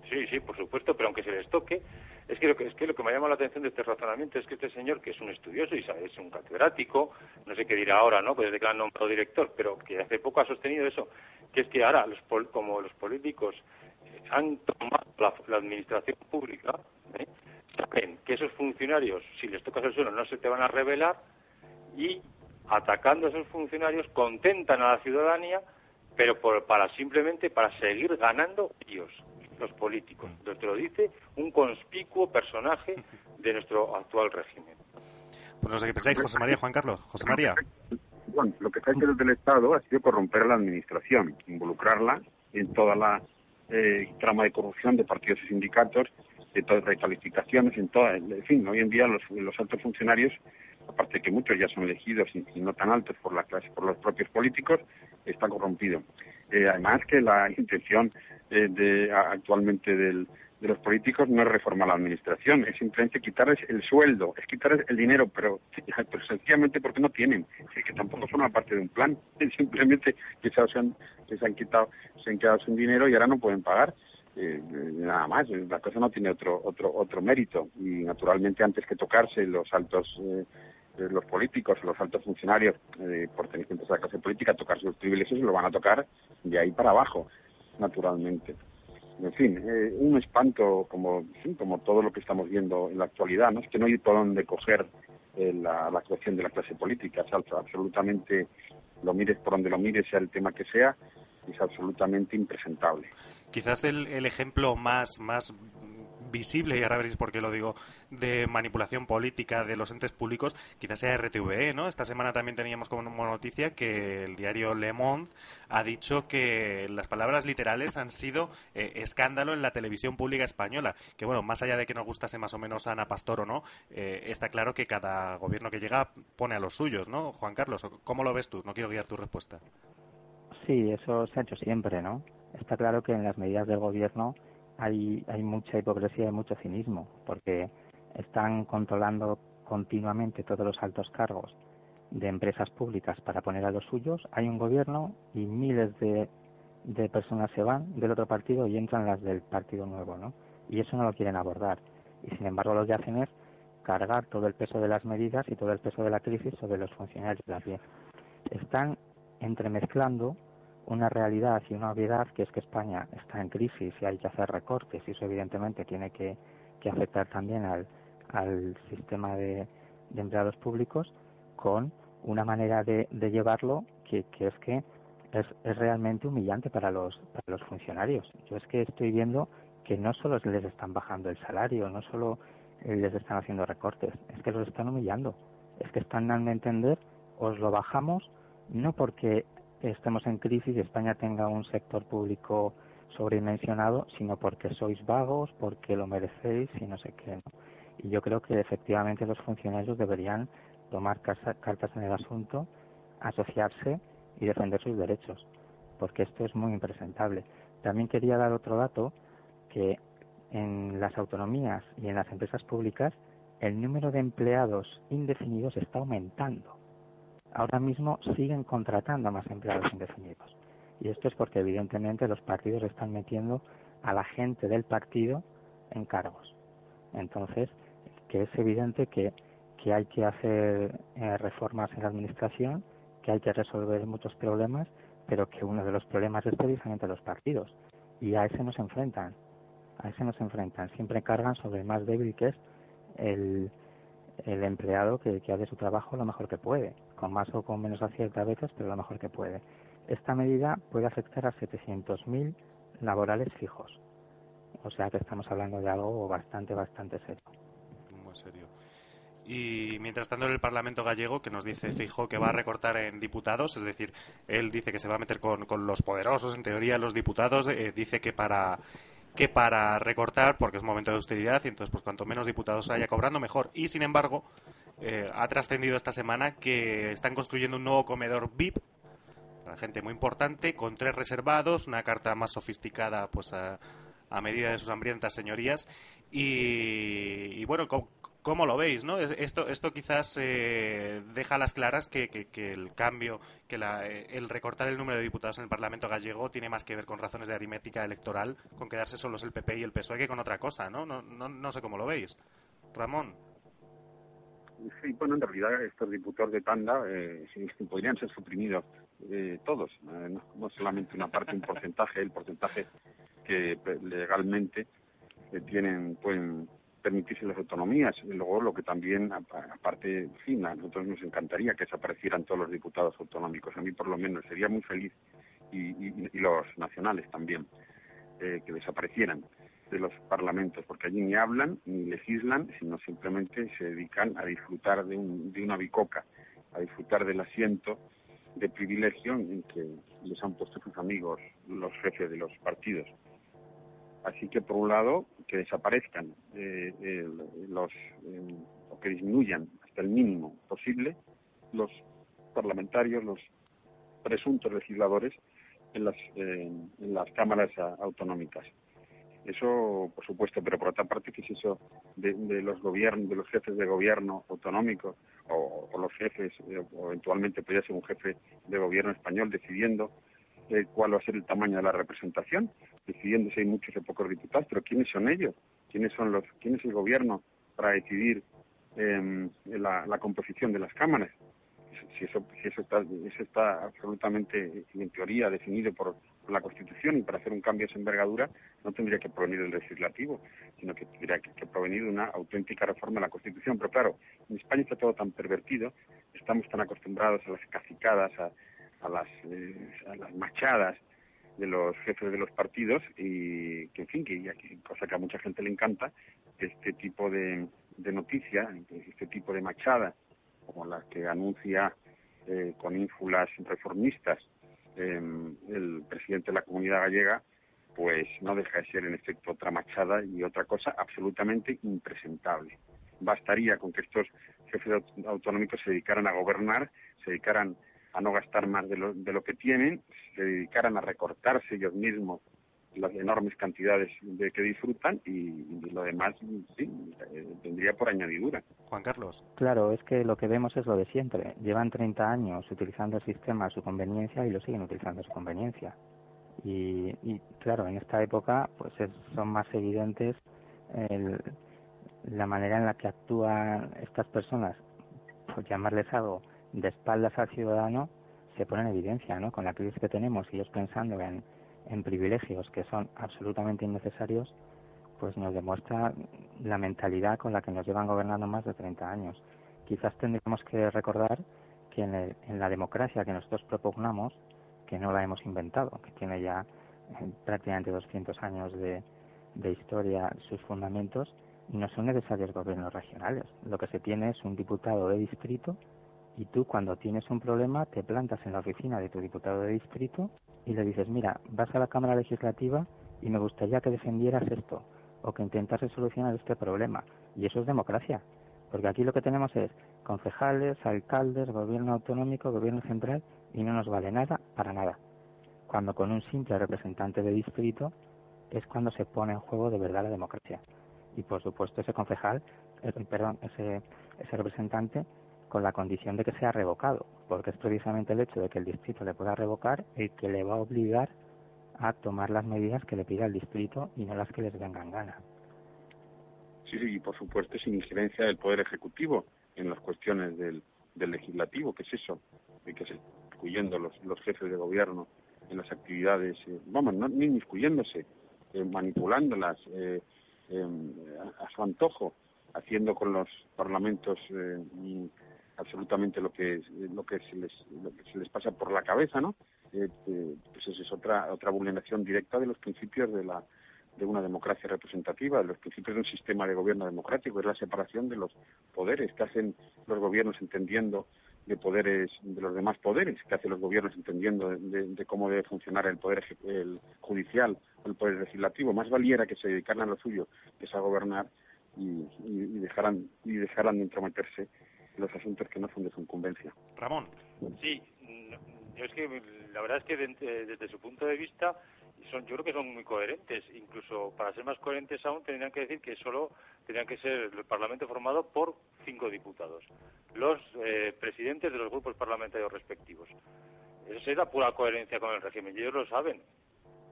Sí, sí, por supuesto, pero aunque se les toque, es que lo que, es que, lo que me llama la atención de este razonamiento es que este señor, que es un estudioso y sabe, es un catedrático, no sé qué dirá ahora, ¿no? Pues desde que han nombrado director, pero que hace poco ha sostenido eso, que es que ahora, los como los políticos han tomado la, administración pública, ¿eh? saben que esos funcionarios, si les tocas el suelo, no se te van a revelar y atacando a esos funcionarios contentan a la ciudadanía, pero para simplemente para seguir ganando ellos, los políticos. Te lo dice un conspicuo personaje de nuestro actual régimen.
Pues no sé qué pensáis, José María, Juan Carlos. José María.
Bueno, lo que está hecho desde el Estado ha sido corromper a la administración, involucrarla en toda la eh, trama de corrupción de partidos y sindicatos de todas recalificaciones, en toda, en fin, hoy en día los, los altos funcionarios, aparte de que muchos ya son elegidos y, no tan altos por la clase, por los propios políticos, está corrompido. Eh, además que la intención eh, de, actualmente del, de los políticos no es reformar la administración, es simplemente quitarles el sueldo, es quitarles el dinero, pero, sencillamente porque no tienen, es que tampoco forma parte de un plan, es simplemente que se han, se han quitado, se han quedado sin dinero y ahora no pueden pagar. Eh, nada más, la cosa no tiene otro, otro, otro mérito. Y naturalmente antes que tocarse los altos, eh, los políticos, los altos funcionarios eh, pertenecientes a la clase política, tocarse los privilegios, lo van a tocar de ahí para abajo, naturalmente. En fin, eh, un espanto como, como todo lo que estamos viendo en la actualidad, ¿no? Es que no hay por dónde coger la, la actuación de la clase política, es absolutamente, lo mires por donde lo mires, sea el tema que sea, es absolutamente impresentable.
Quizás el, el ejemplo más, más visible, y ahora veréis por qué lo digo, de manipulación política de los entes públicos, quizás sea RTVE, ¿no? Esta semana también teníamos como noticia que el diario Le Monde ha dicho que las palabras literales han sido eh, escándalo en la televisión pública española. Que bueno, más allá de que nos gustase más o menos Ana Pastor o no, eh, está claro que cada gobierno que llega pone a los suyos, ¿no? Juan Carlos, ¿cómo lo ves tú? No quiero guiar tu respuesta.
Sí, eso se ha hecho siempre, ¿no? Está claro que en las medidas del gobierno hay, hay mucha hipocresía y mucho cinismo, porque están controlando continuamente todos los altos cargos de empresas públicas para poner a los suyos. Hay un gobierno y miles de, de personas se van del otro partido y entran las del partido nuevo, ¿no? Y eso no lo quieren abordar. Y sin embargo lo que hacen es cargar todo el peso de las medidas y todo el peso de la crisis sobre los funcionarios de la Están entremezclando una realidad y una obviedad que es que España está en crisis y hay que hacer recortes y eso evidentemente tiene que, afectar también al, al sistema de, empleados públicos con una manera de, llevarlo que, que, es que es, es realmente humillante para los, para los funcionarios. Yo es que estoy viendo que no solo les están bajando el salario, no solo les están haciendo recortes, es que los están humillando. Es que están dando a entender, os lo bajamos, no porque estemos en crisis y España tenga un sector público sobredimensionado, sino porque sois vagos, porque lo merecéis y no sé qué. Y yo creo que efectivamente los funcionarios deberían tomar cartas en el asunto, asociarse y defender sus derechos, porque esto es muy impresentable. También quería dar otro dato, que en las autonomías y en las empresas públicas el número de empleados indefinidos está aumentando ahora mismo siguen contratando a más empleados indefinidos. Y esto es porque evidentemente los partidos están metiendo a la gente del partido en cargos. Entonces, que es evidente que, que hay que hacer eh, reformas en la administración, que hay que resolver muchos problemas, pero que uno de los problemas es precisamente los partidos. Y a ese nos enfrentan. A ese nos enfrentan. Siempre cargan sobre el más débil que es el, el empleado que, que hace su trabajo lo mejor que puede con más o con menos acierto a veces, pero lo mejor que puede. Esta medida puede afectar a 700.000 laborales fijos. O sea que estamos hablando de algo bastante, bastante serio.
Muy serio. Y mientras tanto en el Parlamento gallego, que nos dice Fijo que va a recortar en diputados, es decir, él dice que se va a meter con, con los poderosos, en teoría los diputados, eh, dice que para que para recortar, porque es momento de austeridad, y entonces pues cuanto menos diputados haya cobrando, mejor. Y sin embargo, eh, ha trascendido esta semana que están construyendo un nuevo comedor VIP para gente muy importante, con tres reservados, una carta más sofisticada pues a, medida de sus hambrientas señorías. Y, bueno, ¿cómo, lo veis? ¿no? Esto, esto quizás eh, deja a las claras que, el cambio, que el recortar el número de diputados en el Parlamento gallego tiene más que ver con razones de aritmética electoral, con quedarse solos el PP y el PSOE que con otra cosa. No, no, no sé cómo lo veis. Ramón.
Sí, bueno, en realidad estos diputados de tanda eh, podrían ser suprimidos eh, todos, eh, no, solamente una parte, un porcentaje, el porcentaje que legalmente eh, tienen pueden permitirse las autonomías. Y luego lo que también, aparte, fin, a nosotros nos encantaría que desaparecieran todos los diputados autonómicos. A mí por lo menos sería muy feliz y, y los nacionales también, que desaparecieran de los parlamentos, porque allí ni hablan ni legislan, sino simplemente se dedican a disfrutar de, una bicoca, a disfrutar del asiento de privilegio en que les han puesto sus amigos, los jefes de los partidos. Así que, por un lado, que desaparezcan eh, los, eh, o que disminuyan hasta el mínimo posible los parlamentarios, los presuntos legisladores en las, eh, en las cámaras autonómicas. Eso, por supuesto, pero por otra parte, ¿qué es eso de, los gobiernos, de los jefes de gobierno autonómicos o, los jefes, eh, o eventualmente podría ser un jefe de gobierno español decidiendo eh, cuál va a ser el tamaño de la representación, decidiendo si hay muchos o pocos diputados, pero ¿quiénes son ellos? ¿Quiénes son los, quién es el gobierno para decidir em, la composición de las cámaras? si eso, si eso está, eso está absolutamente, en teoría, definido por, la Constitución y para hacer un cambio de esa envergadura no tendría que provenir del legislativo, sino que tendría que, provenir de una auténtica reforma de la Constitución. Pero claro, en España está todo tan pervertido, estamos tan acostumbrados a las cacicadas, a, las, eh, a las machadas de los jefes de los partidos y que, en fin, que, cosa que a mucha gente le encanta, este tipo de, de noticia, este tipo de machada, como la que anuncia eh, con ínfulas reformistas em, el presidente de la comunidad gallega, pues no deja de ser en efecto otra machada y otra cosa absolutamente impresentable. Bastaría con que estos jefes autonómicos se dedicaran a gobernar, se dedicaran a no gastar más de lo, de lo que tienen, se dedicaran a recortarse ellos mismos las enormes cantidades de que disfrutan y, lo demás sí, eh, tendría por añadidura.
Juan Carlos.
Claro, es que lo que vemos es lo de siempre. Llevan 30 años utilizando el sistema a su conveniencia y lo siguen utilizando a su conveniencia. Y, claro, en esta época pues son más evidentes la manera en la que actúan estas personas, por llamarles algo, de espaldas al ciudadano, se pone en evidencia, ¿no? Con la crisis que tenemos, y ellos pensando en, en privilegios que son absolutamente innecesarios, pues nos demuestra la mentalidad con la que nos llevan gobernando más de 30 años. Quizás tendríamos que recordar que en, en la democracia que nosotros propugnamos, que no la hemos inventado, que tiene ya eh, prácticamente 200 años de, de historia sus fundamentos, no son necesarios gobiernos regionales. Lo que se tiene es un diputado de distrito y tú cuando tienes un problema te plantas en la oficina de tu diputado de distrito y le dices, mira, vas a la Cámara Legislativa y me gustaría que defendieras esto o que intentases solucionar este problema. Y eso es democracia, porque aquí lo que tenemos es concejales, alcaldes, gobierno autonómico, gobierno central y no nos vale nada para nada. Cuando con un simple representante de distrito es cuando se pone en juego de verdad la democracia. Y por supuesto ese concejal, eh, ese, ese representante con la condición de que sea revocado, porque es precisamente el hecho de que el distrito le pueda revocar el que le va a obligar a tomar las medidas que le pida el distrito y no las que les vengan gana.
Sí, sí, y por supuesto sin injerencia del Poder Ejecutivo en las cuestiones del, del Legislativo, que es eso, de que se incluyendo los, los jefes de gobierno en las actividades, eh, vamos, no, ni inmiscuyéndose, eh, manipulándolas eh, em, a, su antojo, haciendo con los parlamentos eh, absolutamente lo que lo que se les lo que se les pasa por la cabeza no eh, eh, pues esa es otra otra vulneración directa de los principios de la de una democracia representativa, de los principios de un sistema de gobierno democrático, es la separación de los poderes que hacen los gobiernos entendiendo de poderes de los demás poderes que hacen los gobiernos entendiendo de, cómo debe funcionar el poder el judicial o el poder legislativo. Más valiera que se dedicaran a lo suyo que es a gobernar y, y, dejaran y dejaran de entrometerse los asuntos que no son de su incumbencia.
Ramón.
Sí, es que la verdad es que desde su punto de vista son, yo creo que son muy coherentes. Incluso para ser más coherentes aún tendrían que decir que solo tendrían que ser el Parlamento formado por cinco diputados, los eh, presidentes de los grupos parlamentarios respectivos. Esa es la pura coherencia con el régimen y ellos lo saben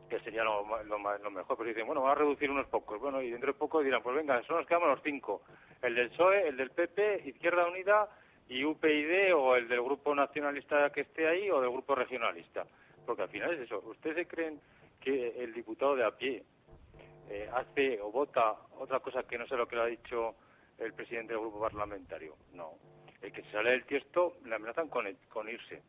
que sería lo, lo, mejor, pero dicen, bueno, vamos a reducir unos pocos, bueno, y dentro de poco dirán, pues venga, solo nos quedamos los cinco, el del PSOE, el del PP, Izquierda Unida y UPyD o el del grupo nacionalista que esté ahí o del grupo regionalista, porque al final es eso, ¿ustedes creen que el diputado de a pie eh, hace o vota otra cosa que no sé lo que le ha dicho el presidente del grupo parlamentario? No, el que se sale del tiesto le amenazan con, con irse.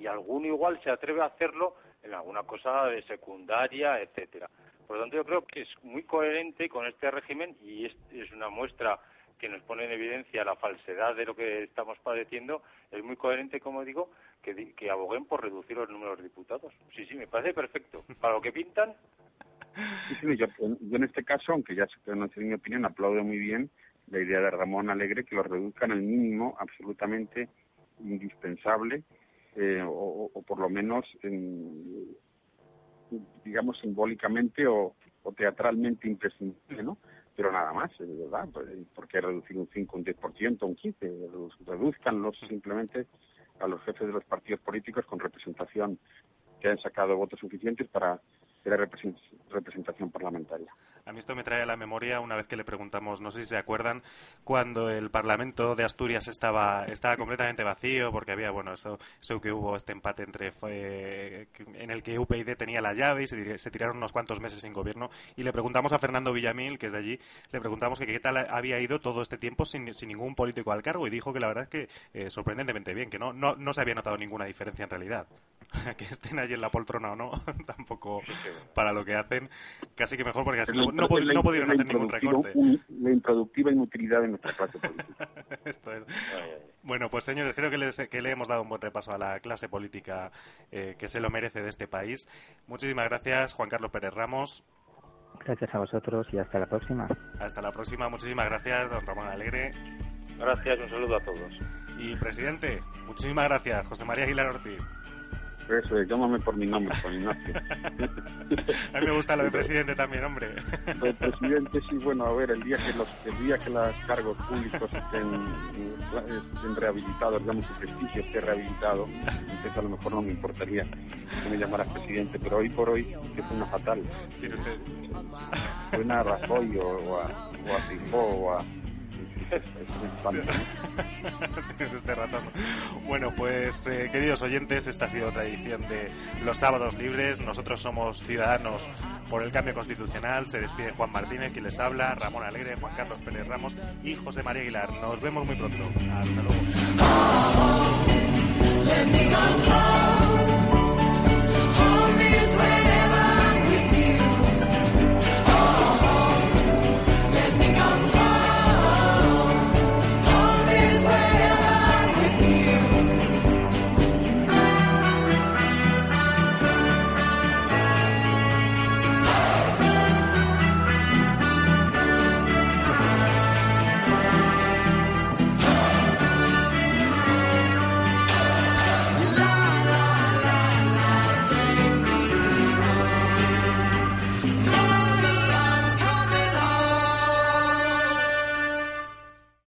Y alguno igual se atreve a hacerlo en alguna cosa de secundaria, etcétera. Por lo tanto, yo creo que es muy coherente con este régimen y es, una muestra que nos pone en evidencia la falsedad de lo que estamos padeciendo, es muy coherente, como digo, que, que aboguen por reducir los números de diputados. Sí, sí, me parece perfecto. Para lo que pintan.
Sí, sí, yo, en este caso, aunque ya se no sé mi opinión, aplaudo muy bien la idea de Ramón Alegre que lo reduzcan al mínimo absolutamente indispensable eh, o, por lo menos, en, digamos, simbólicamente o, teatralmente imprescindible, ¿no? Pero nada más, de verdad, pues, ¿por qué reducir un 5, un 10%, un 15%? Reduzcanlos simplemente a los jefes de los partidos políticos con representación que han sacado votos suficientes para la representación parlamentaria.
A mí esto me trae a la memoria una vez que le preguntamos, no sé si se acuerdan, cuando el Parlamento de Asturias estaba, estaba completamente vacío porque había, bueno, eso, eso que hubo, este empate entre en el que UPyD tenía la llave y se, tiraron unos cuantos meses sin gobierno. Y le preguntamos a Fernando Villamil, que es de allí, le preguntamos que qué tal había ido todo este tiempo sin, sin ningún político al cargo y dijo que la verdad es que eh, sorprendentemente bien, que no, no, no se había notado ninguna diferencia en realidad. que estén allí en la poltrona o no, tampoco para lo que hacen, casi que mejor porque así no, no, pudieron hacer ningún recorte.
la improductiva inutilidad de nuestra clase política.
Bueno, pues señores, creo que, que, le hemos dado un buen repaso a la clase política eh, que se lo merece de este país. Muchísimas gracias, Juan Carlos Pérez Ramos.
Gracias a vosotros y hasta la próxima.
Hasta la próxima. Muchísimas gracias, don Ramón Alegre.
Gracias, un saludo a todos.
Y presidente, muchísimas gracias, José María Aguilar Ortiz.
Eso llámame por mi nombre, por Ignacio.
a mí me gusta lo de presidente también, hombre.
El presidente, sí, bueno, a ver, el día que los, el día que los cargos públicos estén, estén rehabilitados, digamos, su prestigio esté rehabilitado, entonces a lo mejor no me importaría que me llamara presidente, pero hoy por hoy es una fatal.
¿Tiene usted?
Suena a Rajoy o, a, o a o a
este ratón. Bueno, pues eh, queridos oyentes, esta ha sido otra edición de Los Sábados Libres. Nosotros somos ciudadanos por el cambio constitucional. Se despide Juan Martínez, quien les habla, Ramón Alegre, Juan Carlos Pérez Ramos y José María Aguilar. Nos vemos muy pronto. Hasta luego.